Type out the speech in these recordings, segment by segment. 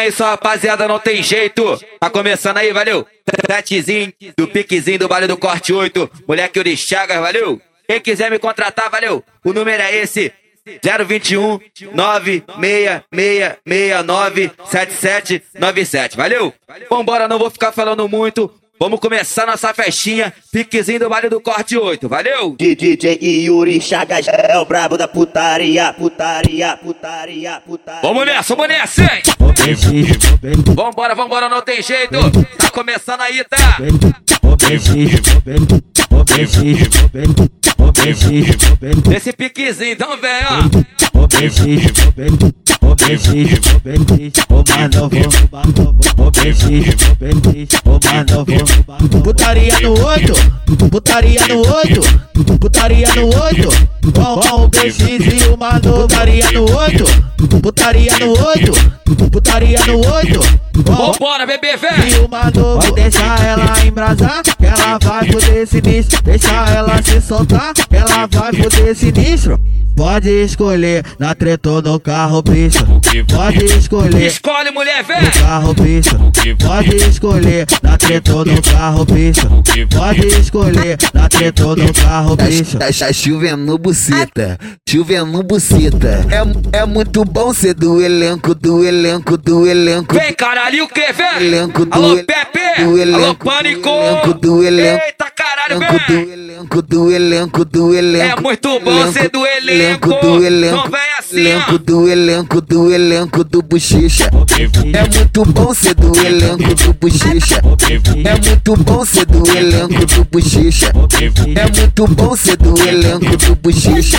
É isso, rapaziada, não tem jeito. Tá começando aí, valeu? Setezinho do piquezinho do Vale do Corte 8. Moleque Uri Chagas, valeu? Quem quiser me contratar, valeu? O número é esse. 021 96669 7797. Valeu? Vambora, não vou ficar falando muito. Vamos começar nossa festinha, piquezinho do Vale do Corte 8, valeu? DJ Yuri Chagas é o brabo da putaria, putaria, putaria, putaria. Vamos nessa, vamos nessa, hein? Vambora, vambora, não tem jeito. Tá começando aí, tá? Esse piquezinho, então vem, ó. Putaria no oito, putaria no oito, putaria no oito. Com, o BX e o Mano, putaria no oito, putaria no oito, putaria no oito. Vambora, bebê, e vem. o Mano, vai deixar ela embrasar, que ela vai poder sinistro. Deixa ela se soltar, que ela vai poder sinistro. Pode escolher na treta ou no carro, bicho. Pode escolher Escolhe, mulher, vem. no carro, bicho. Pode escolher na treta ou no carro, bicho. Pode escolher na treta ou no carro, bicho. Tá, tá chovendo buceta, chovendo buceta. É, é muito bom ser do elenco, do elenco, do elenco. Vem, caralho, o que, vem? Elenco do Alô, Pepe. do Alô, elenco, Pânico. do elenco, do elenco. Eita, Elenco do elenco, do elenco, do elenco. É muito bom ser do elenco. do elenco. Então vem assim, elenco do elenco, do elenco do bochicha. É muito bom ser do elenco do bochicha. É muito bom ser do elenco do bochicha. É muito bom ser do elenco do bochicha.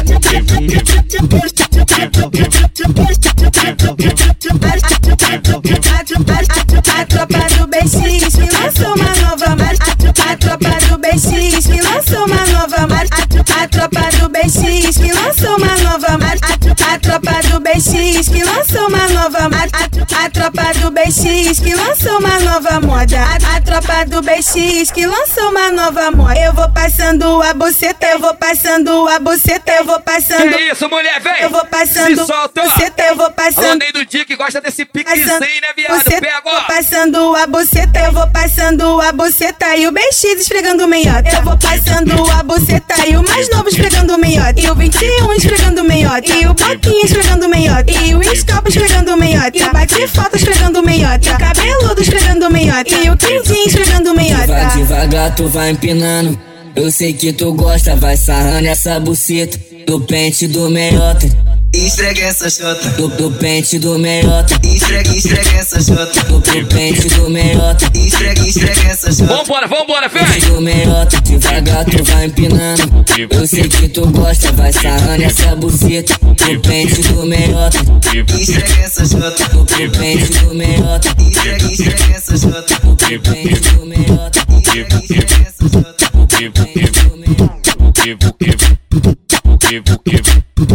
A tropa do me lançou uma Me lançou uma nova marcha. A tropa do BX me lançou uma nova marcha. A tropa do BX que lançou uma nova marcha. A tropa do BX que lançou uma nova moda. A, a tropa do BX que lançou uma nova moda. Eu vou passando a buceta, eu vou passando a buceta, eu vou passando. Que isso, mulher, vem. Eu vou passando Se solta. buceta, eu vou passando. Ney do Dia que gosta desse piquezinho, né, viado? buceta, Pega, vou ó. passando a buceta, eu vou passando a buceta e o BX esfregando o meiota. Eu vou passando a buceta e o mais novo esfregando o meiota. E o 21 esfregando o meiota. E o Boquinha esfregando meiota. E o Scopa esfregando o meiota. E o Bate Foto esfregando o meiota. E o Cabeludo esfregando o meiota. E o Quindim esfregando o Vai meiota. devagar, tu vai empinando. Eu sei que tu gosta, vai sarrando essa buceta. Do pente do meiota, Esfrega essa chota, do, do pente do meiota, esfrega, esfrega essa chota, do, do pente do meiota, esfrega, esfrega essa chota. Vambora, vambora, vem. do meiota. Devagar, tu vai empinando. Eu sei que tu gosta, vai sarrando essa buceta. Do pente do meiota, Esfrega essa chota, do, do pente do meiota, esfrega, esfrega essa chota, do pente do meiota, esfrega, esfrega essa chota. do pente do meiota.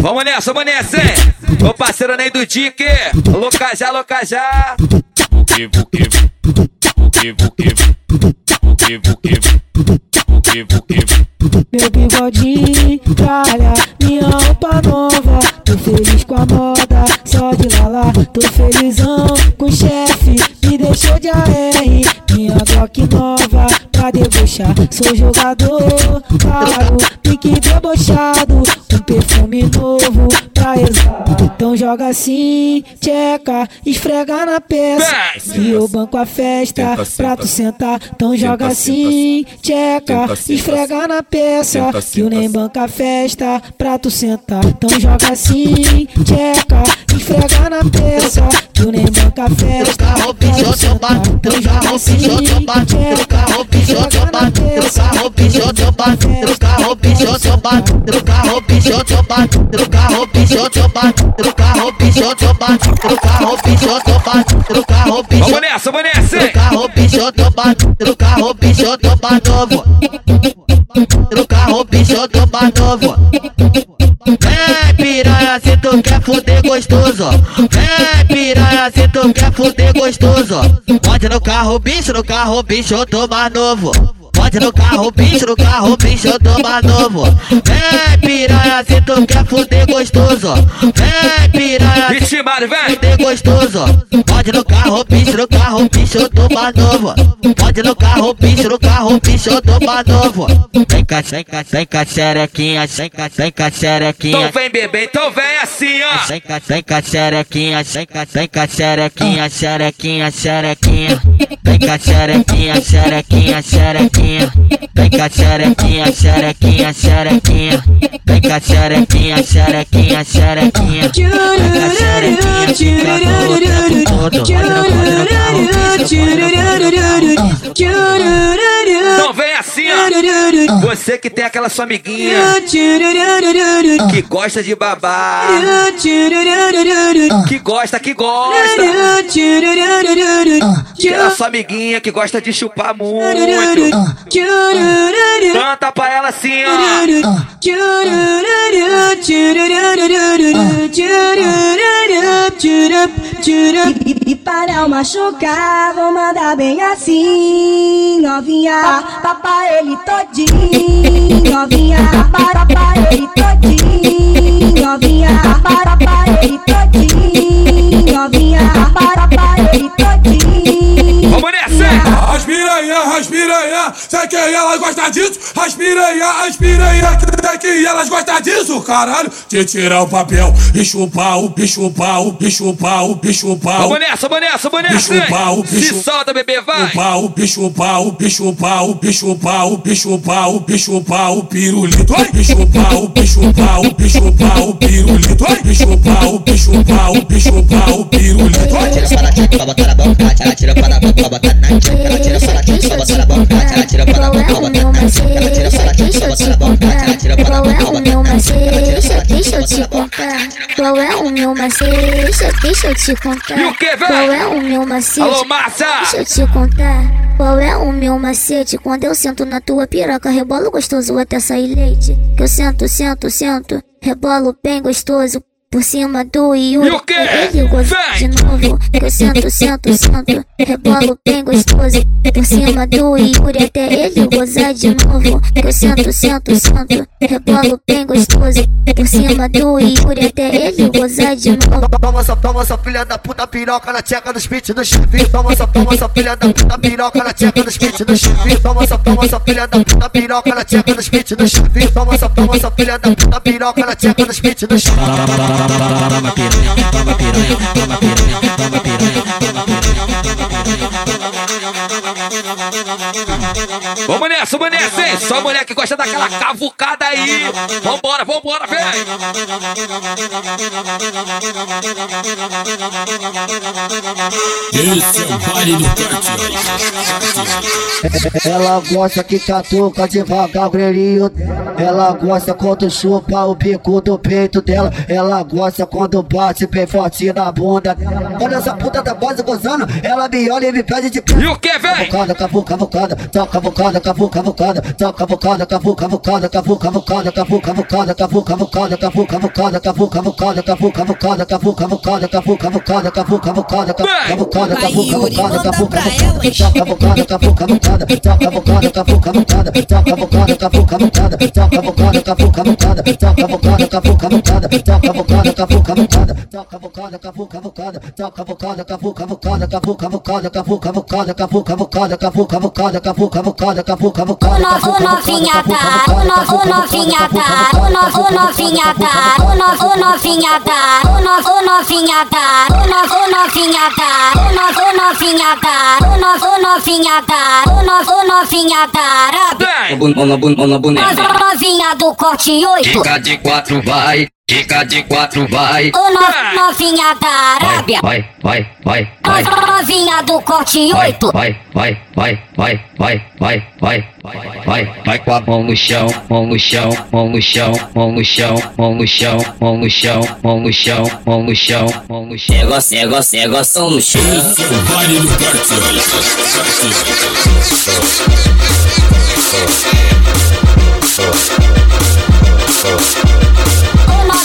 Vamos nessa, vamos nessa, hein? Ô parceiro Ney do Dick. Locajá, Locajá. Meu bigodinho, tralha, minha roupa nova. Tô feliz com a moda, só de lá Tô felizão com o chefe, me deixou de AR. Minha Glock nova, pra debochar. Sou jogador, claro, debochado. Um perfume novo pra exalar. Então joga assim, tcheca, esfrega na peça. E eu banco a festa pra tu sentar. Então joga assim, tcheca, esfrega na peça. Que o nem banca a festa pra tu sentar. Então joga assim, tcheca, esfrega na peça. Que o nem banca a festa. carro teu carro pichou teu bar, teu carro pichou teu bar, teu carro pichou teu bar, teu carro pichou teu bate no carro, pichote, bate no carro, pichote, bate no carro, pichote, bate no carro, pichote, bate no carro, pichote. Vamos nessa, vamos nessa. No carro, pichote, bate no carro, bate novo. No carro, pichote, bate novo. É piranha se tu quer fuder gostoso. É piranha se tu quer fuder gostoso. Pode no carro, bicho, no carro, bicho, eu tô mais novo. Pode no carro, bicho, no carro, bicho, eu tô mais novo. Vem, piranha, se tu quer fuder gostoso. Vem, piranha, se Vitimado, vem! fuder gostoso. Pode no carro, bicho, no carro, bicho, eu tô mais novo. Pode no carro, bicho, no carro, bicho, eu tô mais novo. Vem cá, vem cá, vem cá, xerequinha, vem cá, vem cá, xerequinha. Então vem, bebê, então vem assim, ó! Vem cá, vem cá, xerequinha, vem cá, vem cá, xerequinha, xerequinha, xerequinha. Vem cá, xerequinha, xerequinha, xerequinha. Vem cá, xerequinha, xerequinha, xerequinha. Vem cá, xerequinha, xerequinha, xerequinha. Vem cá, xerequinha, fica todo, tempo todo. Carro. Então vem assim! Você que tem aquela sua amiguinha que gosta de babar, que gosta, que gosta. Aquela sua amiguinha que gosta de chupar muito. Canta pra ela assim, ó. E, e para eu machucar, vou mandar bem assim, novinha. Papai ele todinho, novinha. Papai ele todinho, novinha. Papai ele todinho, novinha. Papai ele todinho. Vamos nessa! As piranha, as piranha, sei que elas gostam disso. As piranha, as piranha, sei que elas gostam disso, caralho. De tirar o papel e chupar o bicho pau, bicho pau, bicho pau. Vamos nessa, vamos nessa, vamos nessa! Bicho pau, Se bicho- solta, bebê, vai! O pau, bicho pau, bicho pau, bicho pau, bicho pau, bicho pau, pirulito. Bicho pau, bicho pau, bicho pau, pirulito. Bicho pau, bicho pau, bicho pau, pirulito. Ai, Tira só na tcheca pra botar na boca, ela tira pra na boca botar na tcheca. Ela tira rouba sua bola, ela tira bola, rouba meu macete. Ela tira sua deixa eu te contar. Qual é o meu macete? Deixa eu te contar. Qual é o meu macete? Deixa eu te contar. e o que, Qual é o meu macete? Alô, massa! Deixa eu te contar. Qual é o meu macete? Quando eu sento na tua piroca, rebolo gostoso até sair leite. Que eu sento, sento, sento, rebolo bem gostoso. Por cima do Yuri, E o quê? ele Vem! de novo. Que eu sento, sento, sento, rebolo bem gostoso. Por cima do Yuri, até ele gozar de novo. Que eu sento, sento, sento, rebolo bem gostoso. Por cima do Yuri, até ele gozar de novo. Toma essa, toma essa filha da puta piroca na tcheca dos pit do chefe. Toma essa, toma essa filha da puta piroca na tcheca dos pit do chefe. Toma essa, toma essa filha da puta piroca na tcheca dos pit do chefe. Toma essa, toma essa filha da puta piroca na tcheca dos pit do chefe toma piranha, toma piranha, toma piranha, toma piranha, toma piranha, toma piranha, toma piranha, toma piranha, Vamos nessa, vamos nessa, hein? Só mulher que gosta daquela cavucada aí. Vambora, vambora, vem! Esse é o baile do Cartier. Ela gosta que catuca devagar grelhinho. Ela gosta quando chupa o bico do peito dela. Ela gosta quando bate bem forte na bunda. Quando essa puta tá quase gozando, ela me olha e me pede de E o que, vem? Cavucada, cavu, cavucada, toca cavucada, cavu, cavucada, toca cavucada, cavu, cavucada, cavu, cavucada, cavu, cavucada, cavu, cavucada, cavu, cavucada, cavu, cavucada, cavu, cavucada, cavu, cavucada, cavu, cavucada, cavu, cavucada, cavucada, cavu, cavucada, cavu, cavucada, toca cavucada, cavu, cavucada, toca cavucada, cavu, cavucada, toca cavucada, cavu, cavucada, toca cavucada, cavu, cavucada, toca cavucada, cavu, cavucada, toca cavucada, cavu, cavucada, toca cavucada, cavu, cavucada, toca cavucada, cavu, cavucada, cavu, cavucada, cavu, cavucada, cavu, cavucada, cavu, cavucada, cavu, cavucada, O novo novinha tá, o novinha tá, o novinha tá, o novinha tá, o novinha tá, o novinha tá, o novinha tá, o novinha tá, o novinha tá, bunda, boneca. Nova novinha do corte 8, Fica de quatro, vai. Fica de quatro, vai. Ô, no, novinha da Arábia. Vai, vai, vai, vai. Novinha do corte oito. Vai, vai, vai, vai, vai, vai, vai, vai, vai. Vai com a mão no chão, mão no chão, mão no chão, mão no chão, mão no chão, mão no chão, mão no chão, mão no chão, mão no chão. Negócio, negócio, negócio no chão. Eu sou o baile do corte 8.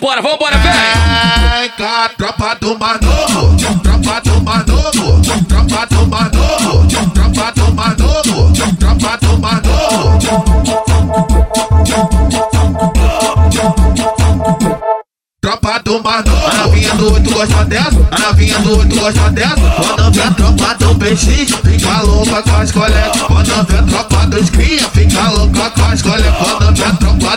Vambora, vambora, vem! Vem tropa do Manovo, tropa do Manovo, tropa do Manovo, tropa do Manovo, tropa do Manovo. Tropa do Manovo, a novinha do oito gosta dessa, a novinha do oito gosta dessa. Quando vê a tropa do PX, fica louca com as colegas. Quando vê a tropa dos cria, fica louca com as colegas. Quando vê a tropa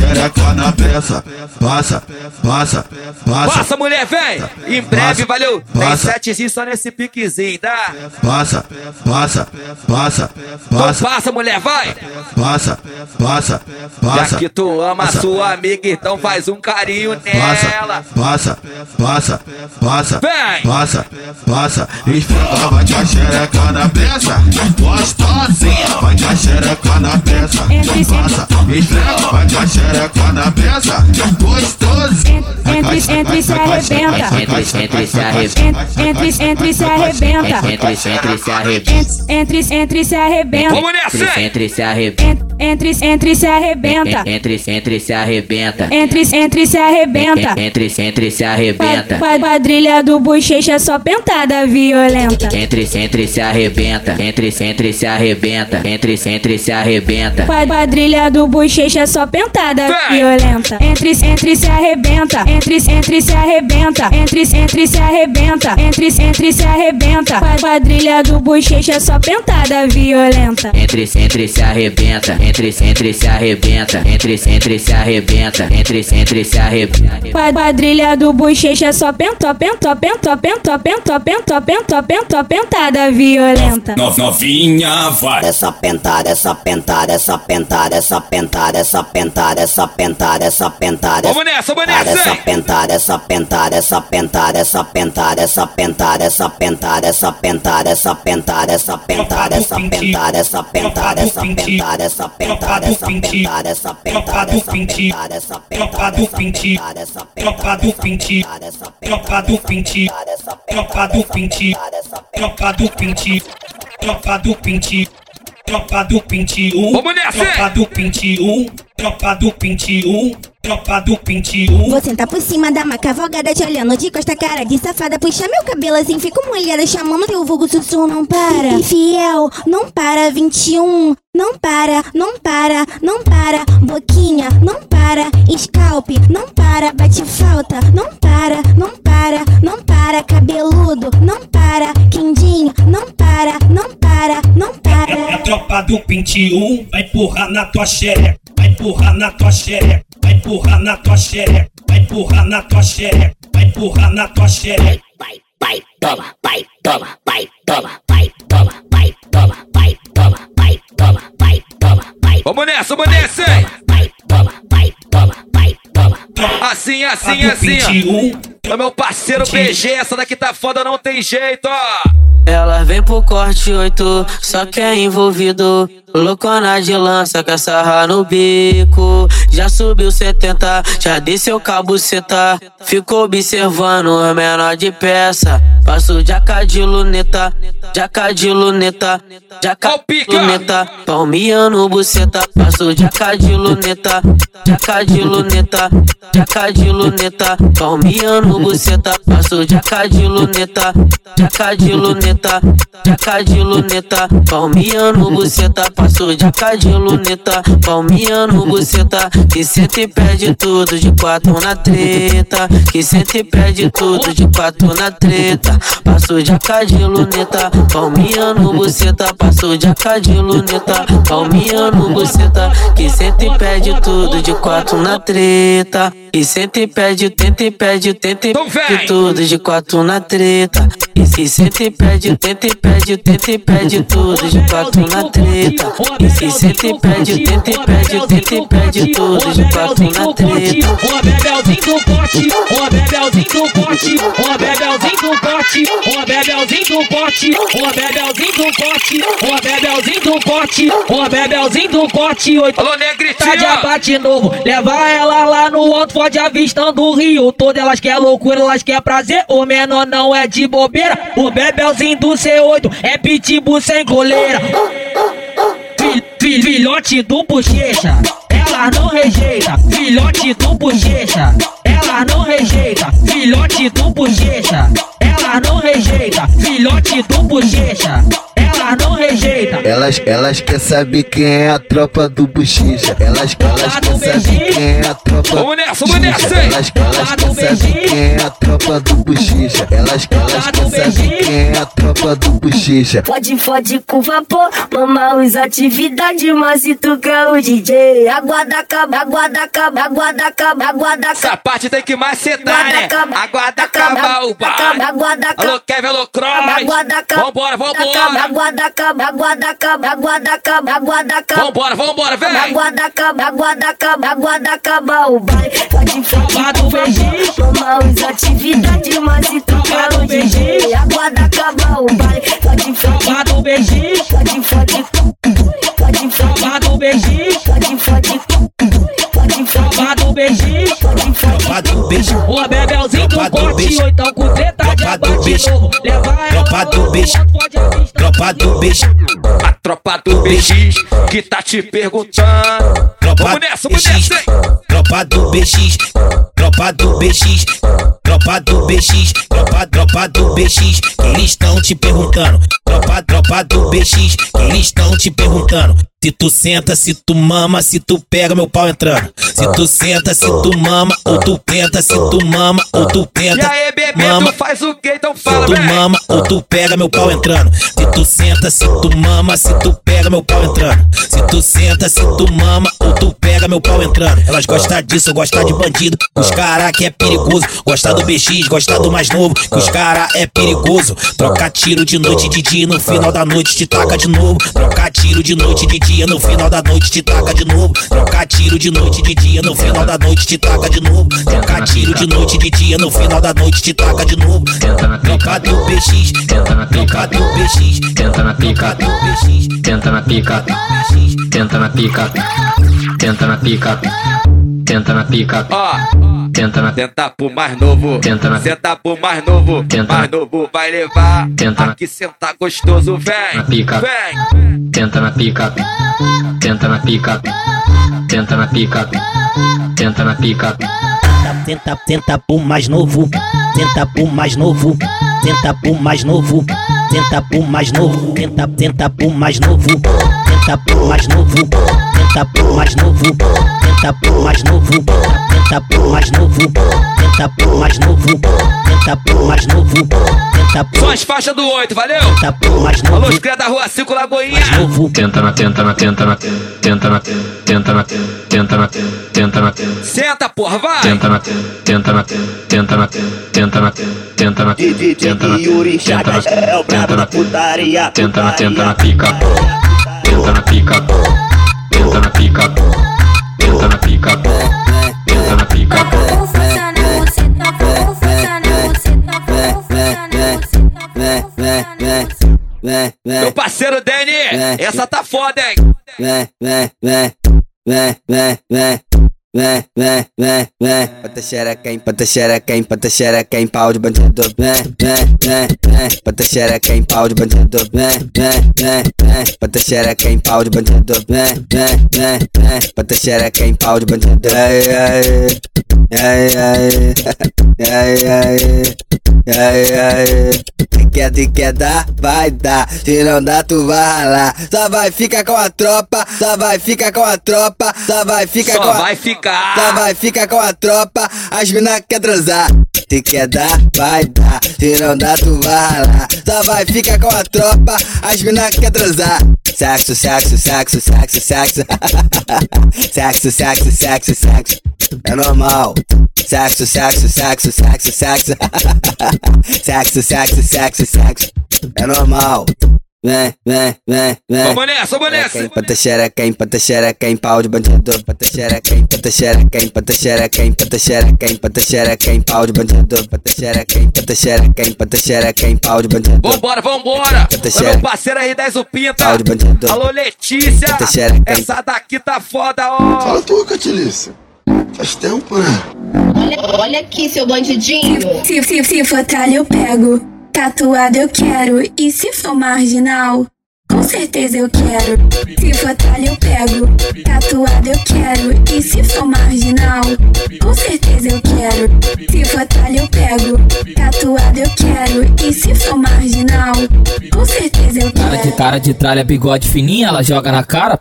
xereca na peça, passa, passa, passa. Passa, mulher, vem! Em breve, Passa. valeu! Tem Passa. setezinho só nesse piquezinho, tá? Passa, passa, passa, Então passa, passa, mulher, vai! passa, passa, Já passa. que tu ama a Passa. sua amiga, então faz um carinho nela. passa, passa, passa, Vem! passa, passa, esfrega, vai a xereca na peça, gostosinha, vai a xereca na peça, passa, esfrega, vai com a xereca na peça, gostosinha. Entre, entre se arrebenta. Entre, entre se arrebenta. Entre, entre se arrebenta. Entre, entre se arrebenta. Entre, entre se arrebenta. Vamos nessa? Entre se arrebenta. Entre, entre se arrebenta. Entre, entre se arrebenta. Entre, entre se arrebenta. Entre, entre se arrebenta. Quadrilha do bochecha só pentada violenta. Entre, entre se arrebenta. Entre, entre se arrebenta. Entre, entre se arrebenta. Qua- Quadrilha do bochecha só pentada. Violenta. Entre, entre se arrebenta. Entre, entre se arrebenta. Entre, entre se arrebenta. Entre, entre se arrebenta. Qua- Quadrilha do bochecha só pentada violenta. Entre, entre se arrebenta. Entre, entre se arrebenta. Entre, entre se arrebenta. Entre, entre se arrebenta. Qua- Quadrilha do bochecha só penta, penta, penta, penta, penta, penta, penta, penta, pentada violenta. No- Novinha, vai. Essa pentada, essa pentada, essa pentada, essa pentada, essa pentada, essa pentada, essa pentada. Vamos nessa, vamos nessa, Essa hein? pentada, essa pentada, essa pentada, essa pentada, essa pentada, essa pentada, essa pentada, essa pentada, essa pentada, essa pentada, essa pentada, essa pentada, essa pentada, essa pentada, essa pentada, essa pentada, essa pentada, essa pentada, essa Tropa do Pinti. Tropa do Pinti. Tropa do Pinti. Tropa do Pinti. Tropa do Pinti. Tropa do Pinti 1. Vamos nessa, hein? Tropa do Pinti 1. Tropa do Pinti 1. Tropa do Pinti 1. Vou sentar por cima da maca vogada te olhando de costa cara de safada Puxa meu cabelo assim, fico molhada chamando teu vulgo sussurro não para Infiel, não para 21 Não para, não para, não para Boquinha, não para Scalp, não para Bate falta, não para, não para, não para Cabeludo, não para Quindinho, não para, não para, não É para a tropa do Pinti 1. Vai empurrar na tua xereca. Vai empurrar na tua xereca. Vai empurrar na tua xereca. Vai empurrar na tua xereca. Vai empurrar na tua xereca. vai, vai, toma, vai, toma, vai, toma, vai, toma, vai, toma, vai, toma, vai, toma, vai, toma, vai, Vamos nessa, vamos nessa, hein? vai, toma, vai, toma, vai, toma. Assim, assim, assim, ó. 1. Ô, meu parceiro PG, essa daqui tá foda, não tem jeito, ó. Ela vem pro corte 8, só que é envolvido. Loucona de lança, quer sarrar no bico. Já subiu 70, já desceu cabuceta. Ficou observando o menor de peça. Passo jaca de luneta, jaca de luneta, jaca de luneta. Palmiano buceta, passo jaca de luneta, jaca de luneta, jaca de luneta. Palmiano buceta, passo jaca de luneta, jaca de luneta, jaca de luneta. Palmiano buceta, passo jaca de luneta, palmiano buceta. Que senta e pede tudo de quatro na treta, que senta e pede tudo de quatro na treta. Passo jaca de luneta, palmiano buceta, passo jaca de luneta, palmiano buceta. Que senta e pede tudo de quatro na treta, e senta e pede, tenta e pede, tenta e Então pede tudo de quatro na treta. E se senta e pede, tenta e pede, tenta e pede tudo de quatro na treta. E se senta e pede, tenta e pede, tenta e pede tudo de quatro na treta. Ó bebelzinho do pote, ó bebelzinho do pote, ó bebelzinho do pote, ó bebelzinho do pote, ó bebelzinho do pote, ó bebelzinho do pote, ó bebelzinho do pote, oito Alô, tá de Negritinho! abate novo. Leva ela lá no alto, pode avistando o rio todo. Elas quer loucura, elas quer prazer. O menor não é de bobeira. O bebelzinho do C8 é pitbull sem coleira. Fil- fil- filhote do bochecha, ela não rejeita. Filhote do bochecha, ela não rejeita. Filhote do bochecha, ela não rejeita. Filhote do bochecha, ela não rejeita. Elas, elas quer saber quem é a tropa do bochicha. Elas, elas quer saber quem é a tropa Vamos nessa, vamos? Elas, elas quer saber quem é a tropa do bochicha. Elas, elas quer saber quem é a tropa do bochicha. Fode, fode com vapor, mama usa atividade, mas se tu quer o DJ, aguarda acaba, aguarda acaba, aguarda acaba, aguarda acaba. Tem que macetar, né? Aguarda acabar o acaba. Alô, Kevin, alô, Cross. Vambora, vambora. Vambora, vambora, vem. Aguarda acaba, aguarda acaba, aguarda acaba o fode Aguarda com o beijinho. vapor, mama usa atividade, mas se tu quer beijinho. Aguarda o fode Guarda o beijinho, guarda o beijinho, Tropa do bicho. oitão com Tropa do bicho. Tropa do bicho. tropa do beijo, A tropa do BX que tá te perguntando. tropa Vamos nessa, vamos BX, tropa do BX, tropa do BX, tropa do BX, tropa, tropa do BX, que eles estão te perguntando, tropa, tropa do BX, que eles estão te perguntando. Se tu senta, se tu mama, se tu pega meu pau entrando. Se tu senta, se tu mama, ou tu tenta, se tu mama, ou tu E tenta. aí, bebê, mama, tu faz o quê? Então Se fala, tu velho. mama ou tu pega meu pau entrando. Se tu senta, se tu mama, se tu pega meu pau entrando. Se tu senta, se tu mama ou tu pega meu pau entrando. Elas gostam disso, gostam de bandido. Os cara que é perigoso. Gostar do BX, gostar do mais novo. Que os cara é perigoso. Troca tiro de noite e de dia. No final da noite te taca de novo. Troca tiro de noite de dia. No final da noite te taca de novo. Troca tiro de noite de dia. No final da noite te taca de novo. Troca tiro de noite de dia. No final da noite te taca de novo. Troca Tenta na troca pica, do BX, tenta na pica, do BX, tenta na pica, tenta na pica, tenta na pica, tenta na pica, Ó, tenta na tenta pro mais novo. Tenta na- Senta pro mais novo. Tenta mais novo vai levar. Tenta na- Aqui sentar gostoso, vem. Na pica. Vem. tenta na pica, tenta na pica, tenta na pica, tenta na pica, Tenta, tenta pro mais novo, tenta pro mais novo, tenta pro mais novo, tenta pro mais novo, tenta, tenta pro mais novo, tenta pro mais novo, tenta pro mais novo, tenta pro mais novo, tenta pro mais novo, tenta pro mais novo, tenta pro mais novo, tenta pro Só as faixas do 8, valeu? tenta pro mais Alô, novo, os cria da rua 5 Lagoinha. mais novo. tenta na, tenta na, tenta na, tenta na, tenta na, tenta na, tenta na, Senta, porra, vai. tenta na, tenta na, tenta na, tenta na, tenta na, tenta na, tenta na, é tenta na, tenta na, tenta na pica, tenta na pica, tenta na pica, tenta na pica, tenta na pica. Meu parceiro Danny, essa tá foda, hein? Vem, vem, vem, vem, vem, vem. Vem, vem, vem, vem, pata xereca, pata xereca, pata xereca, em pau de bandido. Vem, vem, vem, vem, pata xereca, em pau de bandido. Vem, vem, vem, vem, pata xereca, em pau de bandido. Vem, vem, vem, vem, pata xereca, em pau de bandido. Ai, ai, ai, ai, ai, ai, ai, ai. Se quer, se quer dar, vai dar. Se não dá, tu vai ralar. Só vai ficar com a tropa, só vai ficar com a tropa, só vai ficar com Só a vai ficar. só vai ficar com a tropa, as mina quer transar. Se quer dar, vai dar. Se não dá, tu vai ralar. Só vai ficar com a tropa, as mina quer transar. Sexo, sexo, sexo, sexo, sexo. sexo, sexo, sexo, sexo. É normal. Sexo, sexo, sexo, sexo, sexo. Sexo, sexo, sexo, sexo. É normal. Vem, vem, vem, vem. Vamos nessa, vamos nessa. Quem pata xereca, em pata xereca, pau de bandido. Pata xereca, em pata xereca, em pata xereca, em pata xereca, em pata xereca, em pau de bandido. Pata xereca, em pata xereca, em pata xereca, pau de bandido. Vambora, vambora. Xereca. meu parceiro aí, 10 o Pinta. Pau de bandido. Alô, Letícia. Pata xereca. Essa daqui tá foda, ó. Fala tu, Catilícia. Faz tempo, né? Olha, olha aqui, seu bandidinho. Se, se, se for tralha eu pego, tatuado eu quero. E se for marginal, com certeza eu quero. Se for tralha eu pego, tatuado eu quero. E se for marginal, com certeza eu quero. Se for tralha eu pego, tatuado eu quero. E se for marginal, com certeza eu Cara de quero. cara de tralha, bigode fininho, ela joga na cara.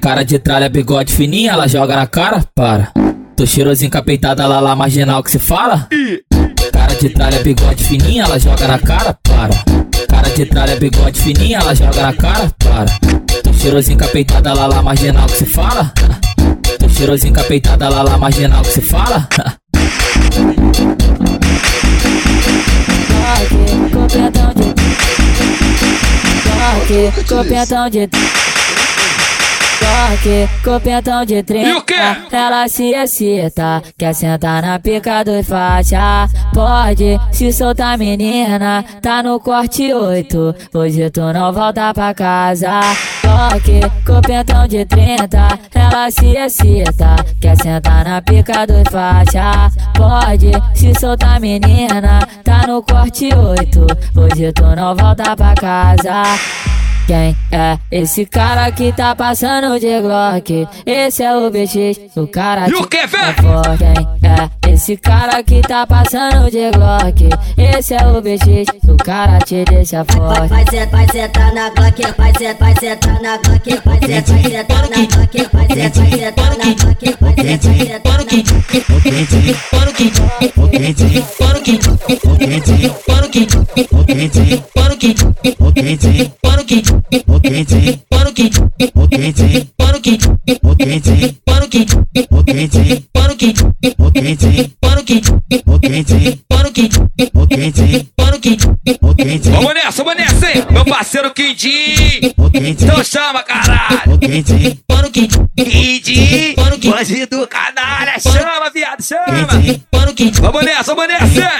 Cara de tralha, bigode fininho, ela joga na cara. Para. Tô cheirosinho capeitada lá lá marginal que se fala. Cara de tralha, bigode fininho, ela joga na cara. Para. Cara de tralha, bigode fininho, ela joga na cara. Para. Tô cheirosinho capeitada lá lá marginal que se fala. Tô cheirosinho capeitada lá lá marginal que se fala. Copetão de. Toque, copetão de. Toque, copetão de 30. Ela se excita, quer sentar na pica dos faixa. Pode se soltar, menina. Tá no corte 8. Hoje tu não volta pra casa. Toque, copetão de 30. Ela se excita, quer sentar na pica dos faixa. Pode se soltar, menina. Tá no corte 8. Hoje tu não volta pra casa. Quem é esse cara que tá passando de Glock? Esse é o BX, o cara E o que, é forte. Quem é esse cara que tá passando de Glock? Esse é o BX, o cara te deixa forte. Vai sentar, vai sentar na Glock, vai sentar, vai sentar na Glock, vai sentar, vai sentar na Glock, vai sentar, vai sentar na Glock, vai sentar, vai sentar na Vamos nessa, vamos nessa, hein? Meu parceiro Quindim. Então chama, caralho. Quindim, bandido canalha. Chama, viado, chama. Vamos nessa, vamos nessa, hein?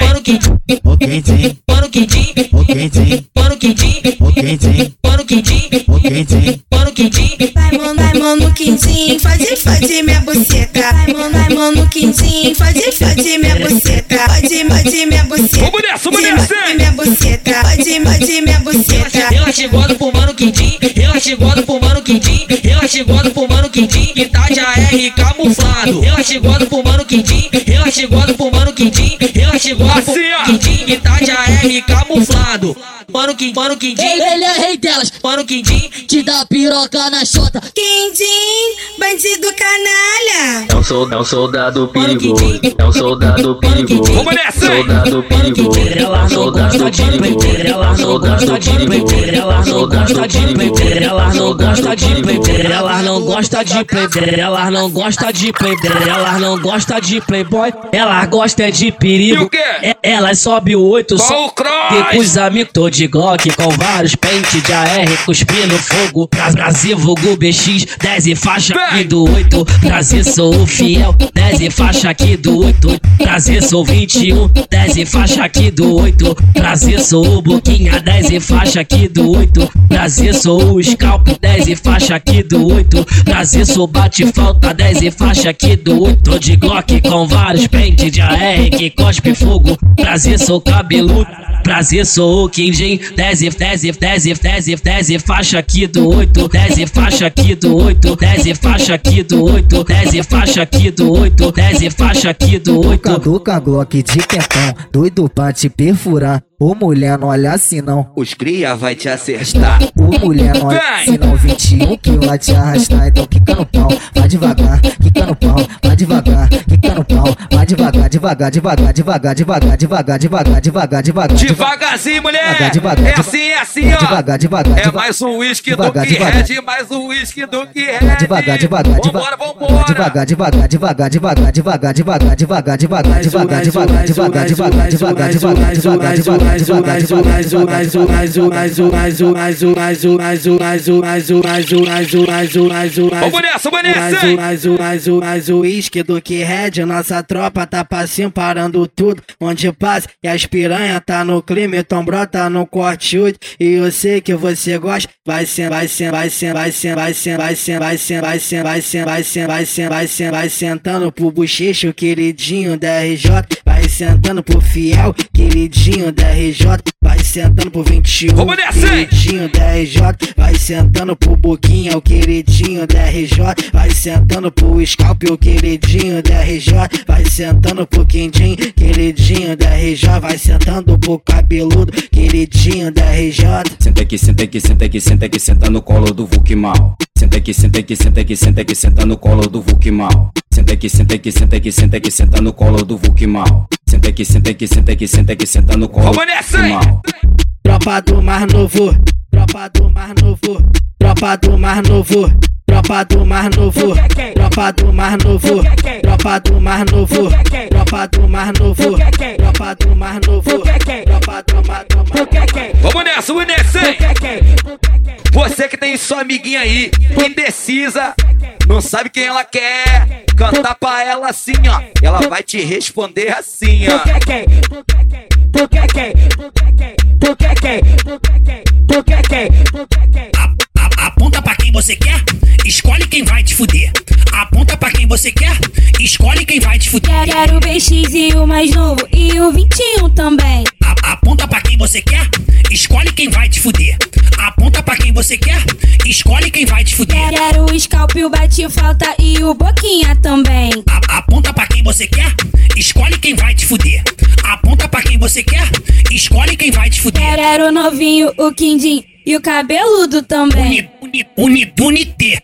Vai, mano, vai, mano, quindim, fode, fode minha buceta. Vai, mano, vai, mano, quindim, fode, fode minha buceta. Fode, fode minha buceta. Vamos nessa, vamos nessa, fode minha buceta. Fode, fode minha buceta. Eu acho gosto pro mano quindim, eu acho gosto pro mano quindim, gosto pro mano quindim, que tá de AR camuflado. Gosto pro mano quindim, gosto pro mano quindim, pro mano quindim, tá de AR camuflado. Mano quindim, mano quindim, ele é rei delas. Mano quindim, te dá piroca na chota. Quindim, bandido canalha. É um, sol, é um soldado perigoso, é um soldado perigoso. Vamos nessa? Soldado perigoso, Ela não soldado gosta de perigoso, ela não gosta de beber, ela não gosta de beber, ela não gosta de beber, ela não gosta de beber, ela não gosta de beber, ela não gosta de playboy, ela gosta é de perigo. O quê? É- Ela sobe o 8 Só só o cross. e com os amigos tô de Glock com vários pentes de AR cuspindo fogo. Bra- Brasil vulgo BX, 10 e faixa aqui do 8. Brasil sou o fiel, 10 e faixa aqui do 8. Brasil sou 21, 10 e faixa aqui do 8. Brasil sou o Boquinha, 10 e faixa aqui do 8. Brasil sou o Scalp, 10 e faixa aqui do 8. Brasil sou bate falta, 10 e faixa aqui do 8. Tô de Glock com vários pentes de AR que cospe fogo. Brasil sou cabeludo. Prazer, sou o Kinjin, 10 e 10 e 10 e 10 e 10 e faixa aqui do 8, 10 e faixa aqui do 8, 10 e faixa aqui do 8, 10 e faixa aqui do 8, 10 e faixa aqui do 8. Cadu com a Glock de quentão, doido pra te perfurar. Ô mulher, não olha assim não. Os cria vai te acertar. Ô mulher, não olha assim não. 21 que vai te arrastar. Então quica no pau, vai devagar. Quica no pau, vai devagar. Quica no pau, vai devagar, devagar, devagar, devagar, devagar, devagar, devagar, devagar, devagar. Devagarzinho, mulher. Devagar, devagar, é assim, é assim, ó. Devagar, devagar, É mais um uísque do devagar, que devagar. Red, mais um uísque do que Red. Devagar, devagar, devagar. Vambora, Devagar, devagar, devagar, devagar, devagar, devagar, devagar, devagar, devagar, devagar, devagar, devagar, devagar, devagar, devagar, devagar, devagar, devagar, Vamos nessa, vamos nessa? Mais um, mais um, mais um uísque do que Red. Nossa tropa tá passinho parando tudo. Onde passa e as piranha tá no clima. Então brota no corte 8. E eu sei que você gosta. Vai ser, vai ser, vai ser, vai ser, vai ser, vai ser, vai ser, vai ser, vai ser, vai ser, vai ser, vai ser, vai sentando pro bochecho, queridinho da RJ. Vai sentando pro fiel, queridinho da RJ. Vai sentando pro 21, Vamos nessa, queridinho da RJ. Vai sentando pro Boquinha, o queridinho da RJ. Vai sentando pro Scalp, o queridinho da RJ. Vai sentando pro Quindim, queridinho da RJ. Vai sentando pro cabeludo, queridinho da RJ. Senta aqui, senta aqui, senta aqui, senta aqui, senta no colo do Vuk mal. Senta aqui, senta aqui, senta aqui, senta aqui, senta no colo do Vuk mal. Senta aqui, senta aqui, senta aqui, senta aqui, senta no colo do Vuk mal. Senta aqui, senta aqui, senta aqui, senta aqui, senta no colo Vamos nessa, do hein? mal. Tropa do Mar Novo, tropa do Mar Novo, tropa do Mar Novo, tropa do Mar Novo, tropa do Mar Novo, tropa do Mar Novo, tropa do Mar Novo, tropa do Mar Novo, tropa do Mar Novo. Vamos nessa, vamos nessa? Você que tem sua amiguinha aí, indecisa, não sabe quem ela quer, cantar pra ela assim, ó. Ela vai te responder assim, ó. A- Aponta pra quem você quer, escolhe quem vai te fuder. Aponta pra quem você quer, escolhe quem vai te fuder. Quero o BX e o mais novo e o 21 também. A- Aponta pra quem você quer, escolhe quem vai te fuder. Aponta pra quem você quer, escolhe quem vai te fuder. Quero o Scalp, o Bate Falta e o Boquinha também. A- Aponta pra quem você quer, escolhe quem vai te fuder. Aponta pra quem você quer, escolhe quem vai te fuder. Quero o novinho, o Quindim e o cabeludo também. Uni, uni, unité.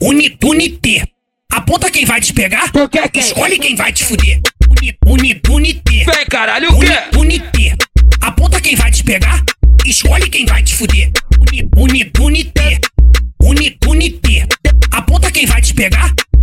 Unidunité. Aponta quem vai te pegar, escolhe quem vai te fuder. Uni, uni, unité. Vem, caralho, o quê? Unité. Aponta quem vai te pegar, escolhe quem vai te fuder. Uni, uni, unité. Uni, unité. Aponta quem vai te pegar,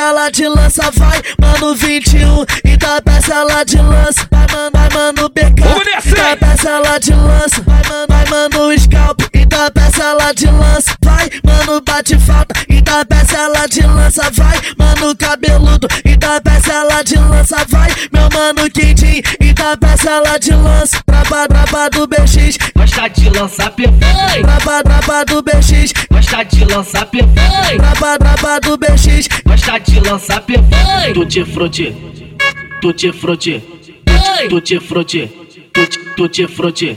ela te lança, vai. Mano, 21, Itapece ela te lança. Vai, mano, vai, mano, BK, Itapece ela te lança. Vai, mano, vai, mano, Scalp, Itapece ela te lança. Vai, mano, bate falta, Itapece ela te lança, vai. Mano, cabeludo, Itapece ela te lança, vai. Meu mano, Quindim, Itapece ela te lança. Trapa, trapa do BX, Gosta de lançar perfeito. Trapa, trapa do BX, Gosta de lançar perfeito. Trapa, trapa do BX, Gosta de lançar perfeito. Tutti frutti. Tutti frutti. Tutti frutti. Tutti- frutti.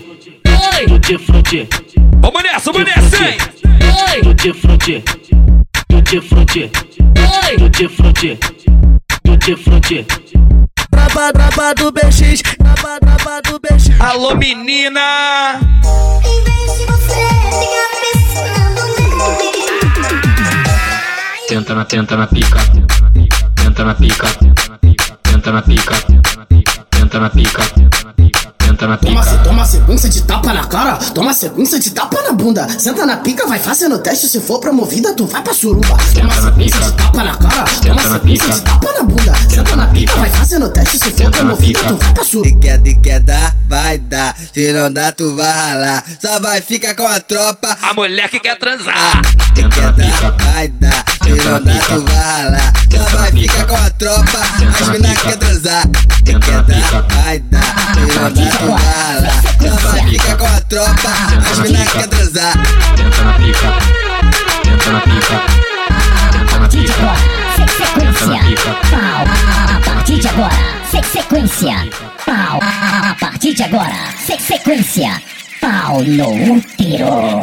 Tutti frutti. Vamos nessa, vamos nessa, hein? Tutti frutti. Tutti frutti. Tutti frutti. Tutti frutti. Trapa, trapa do BX, Trapa, trapa do BX. Alô, menina! Senta na, tenta na pica. tenta na pica. tenta na pica. tenta na pica. Senta na pica. Toma, pica. toma sequência de tapa na cara, toma sequência de tapa na bunda. Senta na pica, vai fazendo teste. Se for promovida, tu vai pra suruba. Toma sequência de tapa na cara, toma Senta na sequência pica. de tapa na bunda. Senta na pica, vai fazendo teste. Se for promovida, tu vai pra suruba. Se quer, se quer dar, vai dar. Se não dá, tu vai ralar. Só vai ficar com a tropa. A mulher que quer transar. Se quer dar, vai dar. Se não dá, tu vai ralar. Só vai ficar com a tropa. As mina quer transar. Se quer dar, vai dar. Se não dá, tu bala. Chama fica com a tropa, as mina quer transar. Tenta na pica, tenta na pica, tenta na pica, tenta na pica. Pau, a partir de agora, se- sequência. Pau, a partir de agora, se- sequência. Pau no útero.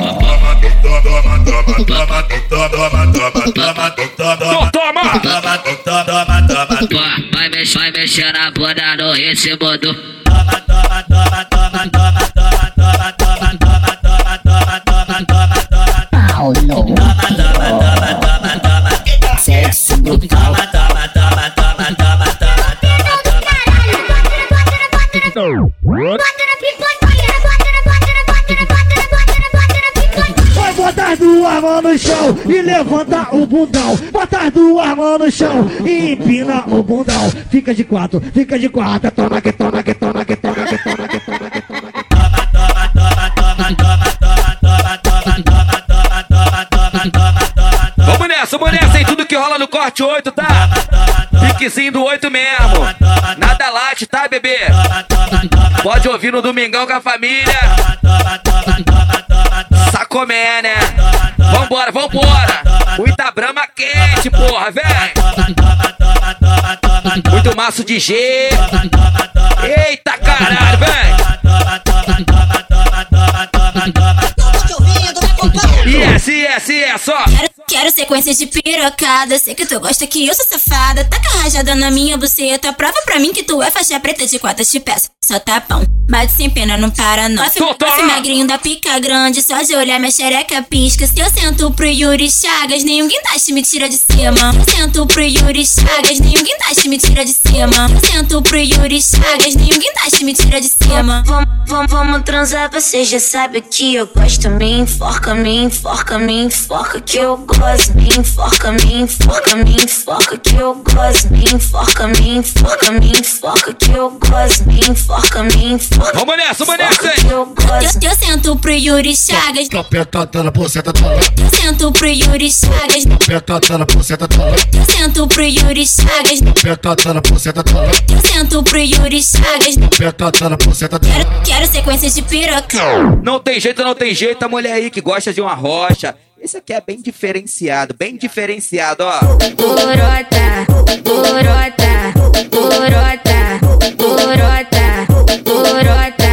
Vai vai mexer na bunda no ritmo do. Toma, toma, toma, toma, toma. E levanta o bundão. Botar duas mãos no chão e empina o bundão. Fica de quatro, fica de quatro. Toma que toma que toma que toma que toma que toma que toma que Vamos nessa, vamos nessa, hein? Tudo que rola no corte 8, tá? Piquezinho do 8 mesmo. Nada light, tá, bebê? Pode ouvir no domingão com a família. Sacomé, né? Vambora, vambora. Muita brama quente, porra, vem. Muito maço de G. Eita caralho, vem. Yes, yes, yes, ó. Quero, sequências de pirocada. Sei que tu gosta que eu sou safada. Taca rajada na minha buceta. Prova pra mim que tu é faixa preta de quatro te peço. Só tapão. Bate sem pena, não para não. Off, off magrinho da pica grande. Só de olhar minha xereca pisca. Se eu sento pro Yuri Chagas, nenhum guindaste me tira de cima. Eu sento pro Yuri Chagas, nenhum guindaste me tira de cima. Sento pro Yuri Chagas, nenhum guindaste me tira de cima. Vamos, vamos, vamos transar, você já sabe que eu gosto. Me enforca, me enforca, me enforca que eu gosto. Me enforca, me enforca, me enforca que eu gosto. Me enforca, me enforca, me enforca que eu gosto. Me enforca, me enforca. Vamos nessa, vamos nessa, hein? Eu, eu sento pro Yuri Chagas. Apertada na buceta dela. Eu sento pro Yuri Chagas. Apertada na buceta dela. Sento pro Yuri Chagas. Apertada na buceta dela. Sento pro Yuri Chagas. Apertada na buceta dela. Quero, quero sequências de piroca. Não tem jeito, não tem jeito. A mulher aí que gosta de uma rocha. Esse aqui é bem diferenciado, bem diferenciado, ó. Porota, porota, porota, porota, porota,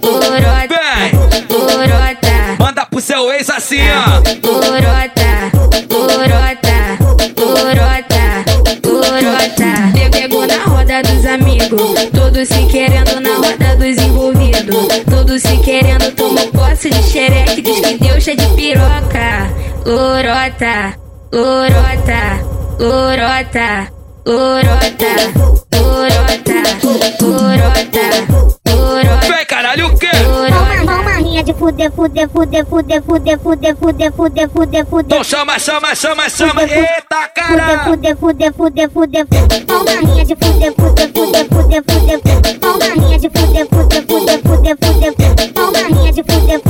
porota, Vem! porota, Manda pro seu ex assim, ó. porota, todos se querendo na roda dos envolvidos, todos se querendo tomar posse de xereque, diz que Deus é de piroca. Lorota, lorota, lorota, lorota, lorota, lorota, lorota. Vem, caralho, o quê? De fuder, fuder, fuder, fuder, fuder, fuder, fuder, fuder, fuder, fuder. Então chama, chama, chama, chama. Eita, cara! Fuder, fuder, fuder, fuder, fuder. Uma rinha de fuder, fuder, fuder, fuder, fuder, fuder, fuder, fuder, fuder, fuder, palminha de fuder, fuder.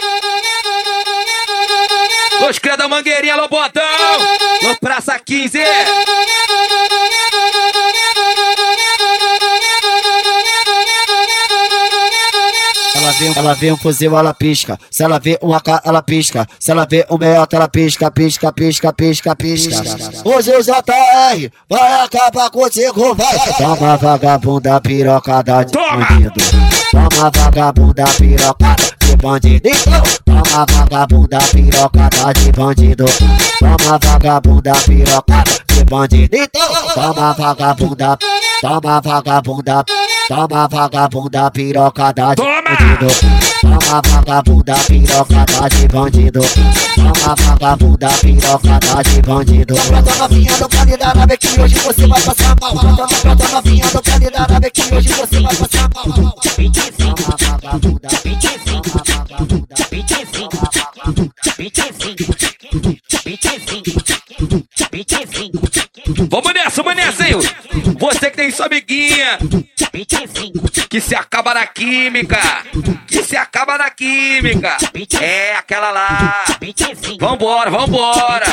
Os cria da Mangueirinha, alô, Botão. Alô, Praça 15. Ela vê, ela vê um fuzil, ela pisca. Se ela vê um AK, ela pisca. Se ela vê um meiota, ela pisca, pisca, pisca, pisca, pisca. Hoje o JR vai acabar contigo, vai. Toma vagabunda pirocada de bandido. Toma vagabunda pirocada de bandido. Toma vagabunda pirocada de bandido. Toma vagabunda pirocada de bandido. Toma vagabunda, toma vagabunda. Toma vagabunda pirocada de bandido. Toma vagabunda pirocada de bandido. Toma vagabunda pirocada de bandido. Brota novinha do candidato na que hoje você vai passar mal. Brota brota novinha do candidato na que hoje você vai passar mal. Toma vagabunda, toma Vamos nessa, vamos nessa? Você que tem sua amiguinha. Que se acaba na química. Que se acaba na química. É aquela lá. Vambora, vambora.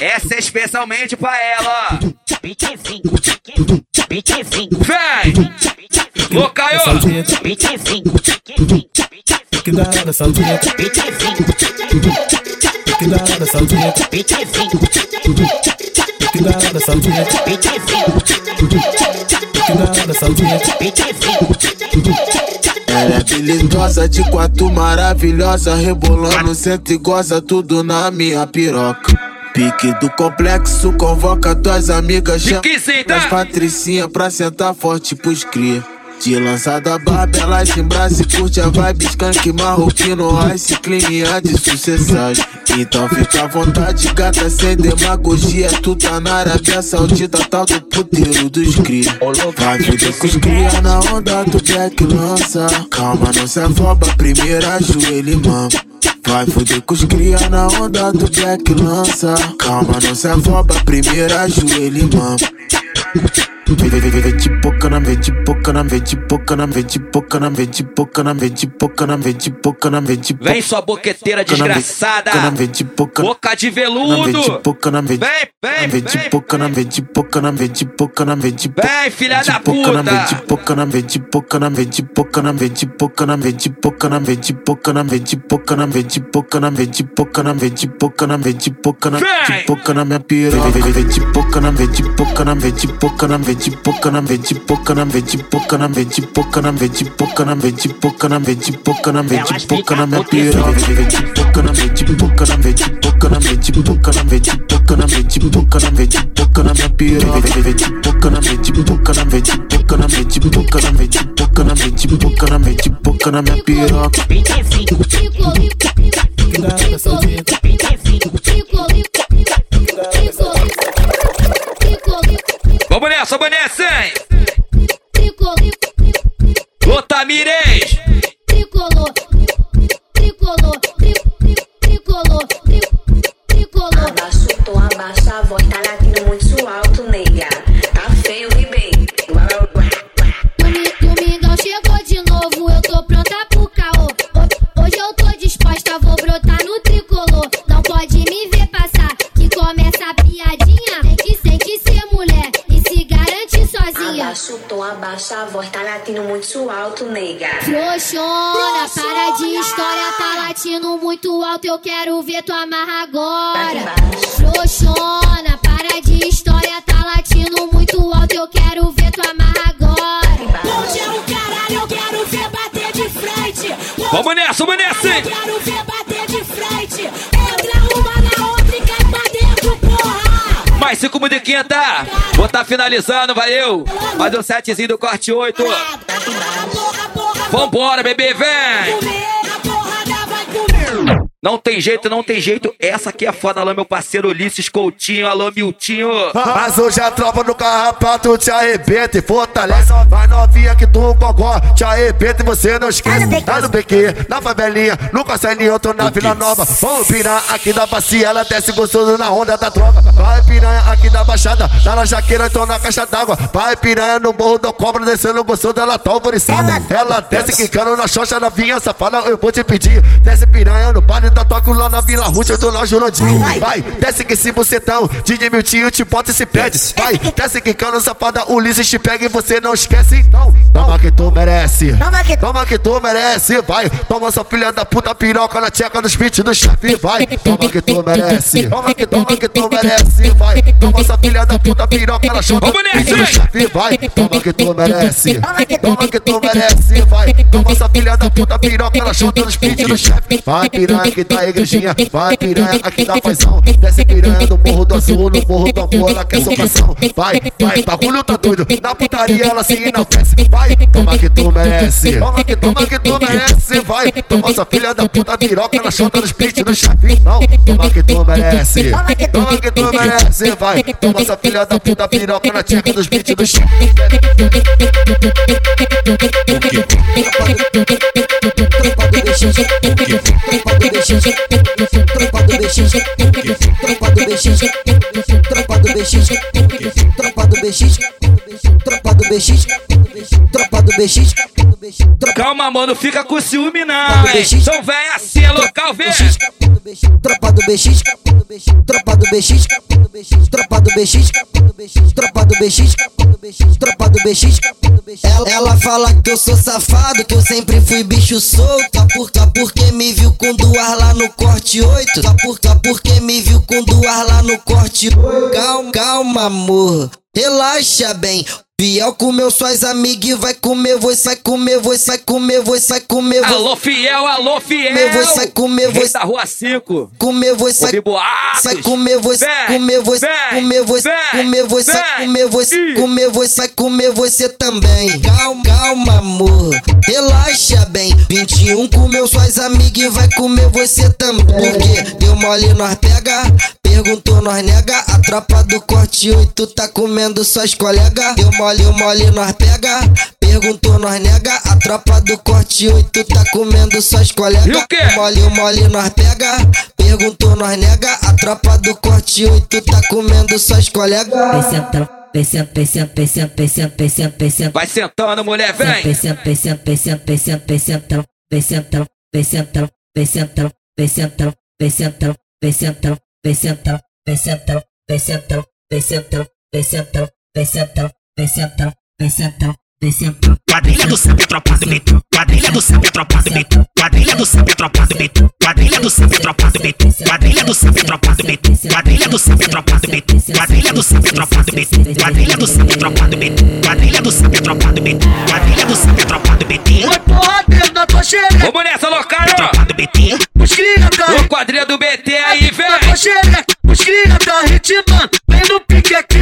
Essa é especialmente pra ela. Vem! Locaio! Que da hora. Ela é habilidosa de quatro maravilhosa, rebolando, senta e goza tudo na minha piroca. Pique do complexo, convoca tuas amigas, chama as patricinha pra sentar forte pros cria. De lançada barba, elas embraça e curte a vibe skunk marroquino, ice clean de sucessagem. Então fica à vontade, gata, sem demagogia. Tu tá na Arábia Saudita, tal do puteiro dos cria. Vai fuder com os cria na onda do black lança. Calma, não se afoba, primeiro ajoelha e mama. Vai fuder com os cria na onda do black lança. Calma, não se afoba, primeiro ajoelha e mama. Vem, vem, vem, vem boca na vem vem vem vem vem vem na vem de Vem sua boqueteira desgraçada. Boca de veludo. Vem, vem, vem vem vem na vem de boca Vem, filha da vem puta. vem vem vem vem vem vem vem boca na vem de boca na vem de boca na vem de boca na de boca na minha piroca. Vem, vem, vem de boca na vem de boca na vem de boca na vem de boca na vem de boca na vem de boca na vem de boca na vem de boca na vem de boca na minha piroca. De boca na vem de boca na vem de boca na vem de boca na vem de boca na vem de boca na vem de boca na minha piroca. De boca na vem de boca na vem de boca na vem de boca na vem de boca na vem de boca na vem de boca na minha piroca essa, Vanessem? Tricolor. Ô, Tamirez. Tricolor. Tricolor. Tom, abaixa a voz, tá latindo muito alto, nega. Frouxona, para de história, tá latindo muito alto, eu quero ver tu amarra agora. Frouxona, para de história, tá latindo muito alto, eu quero ver tu amarra agora. Onde é o caralho, eu quero ver bater de frente. Vamos nessa, vamos nessa, hein? Eu quero ver bater Mais cinco musiquinhas, tá? Vou tá finalizando, valeu! Mais um setzinho do corte 8. Vambora, bebê, vem! Não tem jeito, não tem jeito. Essa aqui é foda, alô, meu parceiro Ulisses Coutinho, alô, Miltinho. Mas hoje a tropa do carrapato te arrebenta e fortalece. Vai novinha que tu gogó, te arrebenta e você não esquece. Tá no BQ, na favelinha, no Castelinho, eu tô na Vila Nova. Vamos piranha aqui da bacia, ela desce gostoso na onda da droga. Vai piranha aqui da Baixada, lá na Jaqueira, eu tô na caixa d'água. Vai piranha no morro do cobra, descendo gostoso, ela tá alvoriçada. Ela desce quicando na xoxa da vinha safada, eu vou te pedir. Desce piranha no baile da toco lá na Vila Ruth, eu tô na Jurandim. Vai, desce que esse bucetão, DJ Miltinho te bota e se pede. Vai, desce quicando safada, Ulisses te pega e você não esquece então. Toma que tu merece, toma que tu merece. Vai, toma essa filha da puta piroca na tcheca dos pits do chefe. Vai, toma que tu merece, toma que toma que tu merece. Vai, toma essa filha da puta piroca na chota dos pits do chefe. Vai, toma que tu merece, toma que tu merece. Vai, toma essa filha da puta piroca na chota dos pits do chefe. Vai, piranha que aqui da igrejinha. Vai piranha aqui da paisão. Desce piranha do morro do azul, no morro do amor, ela quer socação. Vai, vai, bagulho tá doido. Na putaria ela se enaltece. Vai, toma que tu merece. Toma que toma que tu merece. Vai, toma essa filha da puta piroca na chota do split no. Não, toma que tu merece. Toma que tu merece. Vai, toma essa filha da puta piroca na tcheca dos beats do chave bexiga, tropa do bexiga, tropa do bexiga, tropa do bexiga, tropa do bexiga, tropa do bexiga, tropa do BX, tropa do BX. Calma, mano, fica com ciúme não, hein? Então vem assim, é local, vem! Tropa do BX, tropa do BX, tropa do BX, tropa do BX, tropa do BX. Ela, ela fala que eu sou safado, que eu sempre fui bicho solto. Só, por, só porque me viu com duas lá no corte 8. Só, por, só porque me viu com duas lá no corte 8. Calma, calma, amor. Relaxa bem. Fiel comeu suas amigas vai comer você, vai comer você, vai comer você, vai comer você. Alô, fiel, alô, fiel! Comer você, vai comer Rei você. da rua 5. Comer você, vai comer você, comer você, comer você, comer você, comer você, comer você, vai comer você também. Calma, calma, amor, relaxa bem. 21 comeu suas amigas vai comer você também. Porque deu mole, nós pega. Perguntou, nós nega. A tropa do corte 8 tá comendo suas colegas. Deu mole, o mole, nós pega. Perguntou, nós nega. A tropa do corte 8 tá comendo suas colegas. E o quê? Mole, o mole, nós pega. Perguntou, nós nega. A tropa do corte 8 tá comendo suas colegas. Vem sentando, vem sentando, vem sentando, vem sentando, vem sentando, vem sentando, vem sentando. Vai sentando, mulher, Vem vem! sentando, vem sentando, vem sentando, vem sentando, vem sentando, vem sentando, vem sentando, vem sentando, vem sentando, vem sentando, vem sentando, vem sentando, vem sentando, vem sentando, vem sentando, vem sentando, vem sentando, vem sentando, vem sentando, vem sentando. Quadrilha do samba, tropa do beat. Quadrilha do samba, tropa do beat. Quadrilha do samba, tropa do beat. Quadrilha do samba, tropa do beat. Quadrilha do samba, tropa do beat. Quadrilha do samba, tropa do beat. Quadrilha do samba, tropa do beat. Quadrilha do samba, tropa do beat. Quadrilha do samba, tropa do beat. Quadrilha do samba, tropa do beat. Oi, porra, dentro da tua xereca. Vamos nessa, local! Tropa do beat. Os cria tá Ô, quadrilha do BT aí, xereca. Os cria tá ritmando. Vem no pique aqui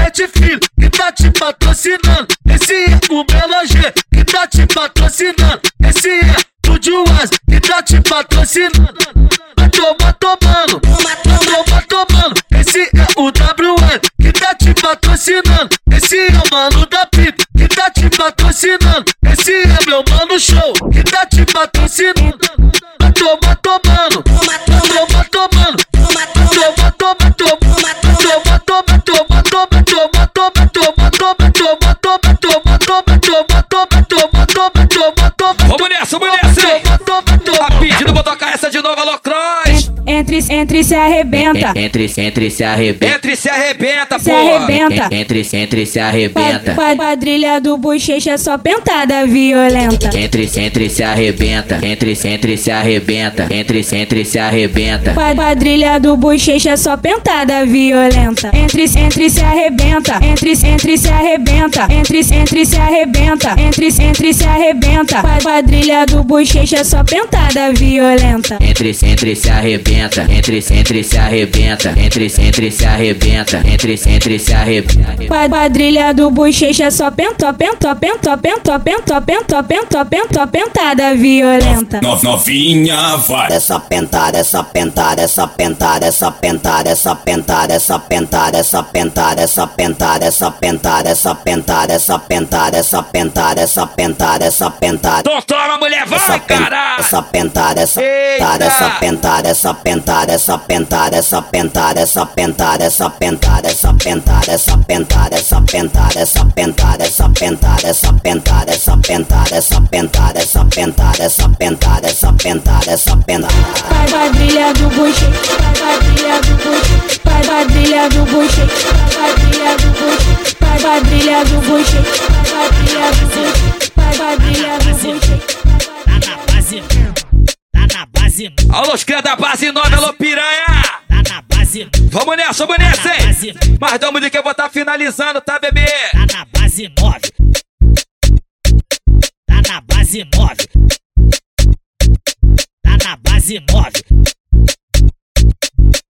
o Mete Filho, que tá te patrocinando. Esse é o Melonger, que tá te patrocinando. Esse é o Juaz, que tá te patrocinando. Vai tomar tomando, vai tomar tomando. Esse é o WL, que tá te patrocinando. Esse é o mano da Pipa, que tá te patrocinando. Esse é meu mano show, que tá te patrocinando. Vai tomar tomando, Entre, entre se arrebenta. Entre, entre se arrebenta. Entre se arrebenta, Se porra! arrebenta. Entre, entre se arrebenta. Pa- Quadrilha do bochecha só pentada violenta. Entre, entre se arrebenta. Entre, entre se arrebenta. Entre, entre se arrebenta. Pa- Quadrilha do bochecha só pentada violenta. Entre, entre se arrebenta. Entre, entre se arrebenta. Entre, entre se arrebenta. Entre, entre se arrebenta. Pa- Quadrilha do bochecha só pentada violenta. Entre, entre se arrebenta. Entre, entre se arrebenta. Entre, entre se arrebenta. Entre, entre se arrebenta. Quadrilha do bochecha só penta, penta, penta, penta, penta, penta, penta, penta, pentada violenta. No- novinha, vai. Essa pentada, essa pentada, essa pentada, essa pentada, essa pentada, essa pentada, essa pentada, essa pentada, essa pentada, essa pentada, essa pentada, essa pentada, essa pentada, essa pentada. Então toma, mulher, vai, caralho! Essa pentada, essa pentada, essa pentada, essa pentada, essa pentada, essa pentada, essa pentada, essa pentada, essa pentada, essa pentada, essa pentada, essa pentada, essa pentada, essa pentada, essa pentada, essa pentada, essa pentada, essa pentada, essa pentada, essa pentada. Pai quadrilha do bochecha, pai quadrilha do bochecha, pai quadrilha do bochecha, pai quadrilha do bochecha, pai quadrilha do bochecha, pai quadrilha do bochecha, pai quadrilha do bochecha. Tá base, tá base base, Alô, os cria da base 9, alô, piranha! tá na base, Vamos nessa, vamos nessa, hein? Mas dá de que eu vou tá finalizando, tá, bebê? tá na base 9. Tá na base 9. Tá na base 9.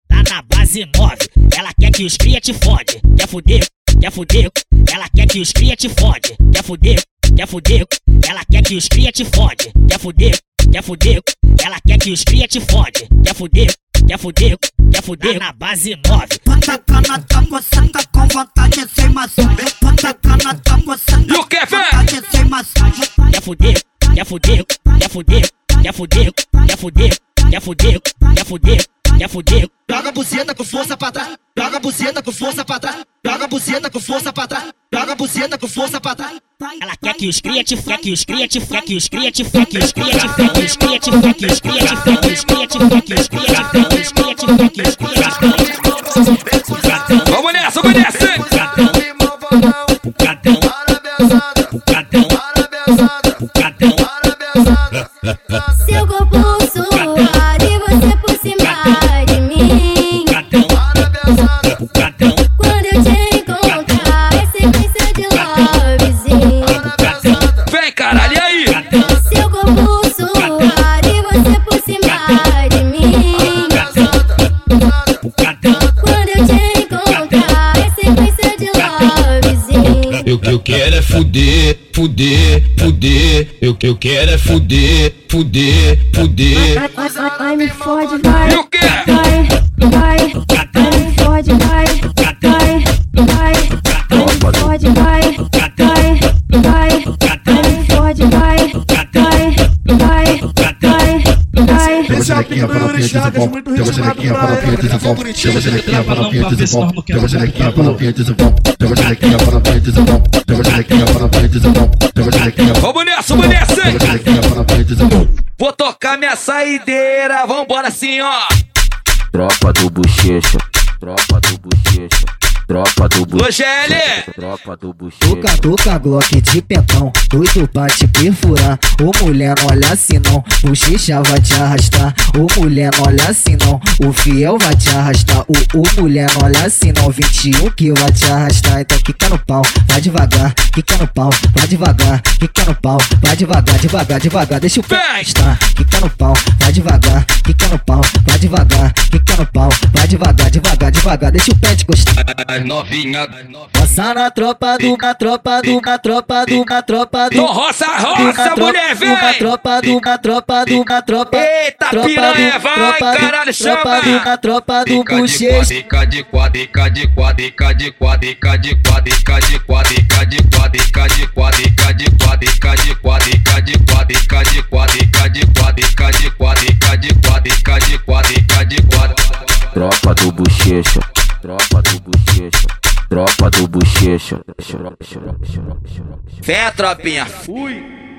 Tá na base 9. Ela quer que os cria te fode. Quer fuder, quer fuder. Ela quer que os cria te fode. Quer fuder, quer fuder. Ela quer que os cria te fode. Quer fuder, quer fuder. Ela quer que os cria te fode. Quer fuder, quer fuder. Quer fuder tá na base 9. Patacana tá coçando com vontade sem massagem. Patacana tá coçando E o que, fé? vontade sem massagem. Quer fuder, quer fuder, quer fuder, quer fuder, quer fuder, quer fuder, quer fuder, quer fuder. Joga a buceta com força pra trás. Joga a buceta com força pra trás. Joga a buceta com força pra trás. Joga a buceta com força pra trás. Ela quer que os cria te quer que os cria te quer que os cria te quer que os cria te quer que os cria te quer que os cria te quer que os cria te quer que os cria te quer que os cria te quer que os cria te Vamos nessa, vamos nessa! Pucadão, pucadão, pucadão. Seu corpo quero é fuder, fuder, fuder. Eu que eu quero é fuder, fuder, fuder. Ai, ai, ai, me fode, vai. Vai, vai, vai, me fode, vai, vai, vai, vai, me fode, vai, uma para o pinha de bom. Tem uma gelequinha para o pinha de bom. Tem uma para o pinha de bom. Para o pinha de bom. Para o pinha de bom. Para o pinha de bom. Tem uma gelequinha. Vamos nessa, vamos para o de bom. Vou tocar minha saideira, vambora sim, ó. Tropa do bochecha, tropa do bochecha tropa do bochecha, Logele! tropa do bochecha. Tuca, tuca, glock de pentão, doido pra te perfurar. Ô mulher, não olha assim não, o xixa vai te arrastar. Ô mulher, não olha assim não, o fiel vai te arrastar. O, o mulher, não olha assim não, 21 que vai te arrastar. Então quica no pau, vai devagar, quica no pau, vai devagar, quica no pau, vai devagar, devagar, devagar. Deixa o pé estar, quica no pau, vai devagar, quica no pau, vai devagar, quica no pau, vai devagar, devagar, devagar. Deixa o pé te Novinha, Passa na tropa do, na tropa do, na tropa do, na tropa do. Então roça, roça, mulher, vem! Na tropa do, na tropa do, na tropa. Eita, tropa piranha, vai, tropa caralho, Tropa do, chama! na tropa do bochecha. dica de quadra, dica de quadra, dica de quadra, dica de quadra, dica de quadra, dica de quadra, dica de quadra, dica de quadra, dica de quadra, dica de quadra, dica de quadra, dica de quadra, dica de quadra, dica de quadra, dica de quadra, dica de quadra. Tropa do bochecha, tropa do bochecha, tropa do bochecha. Fé, tropinha, fui!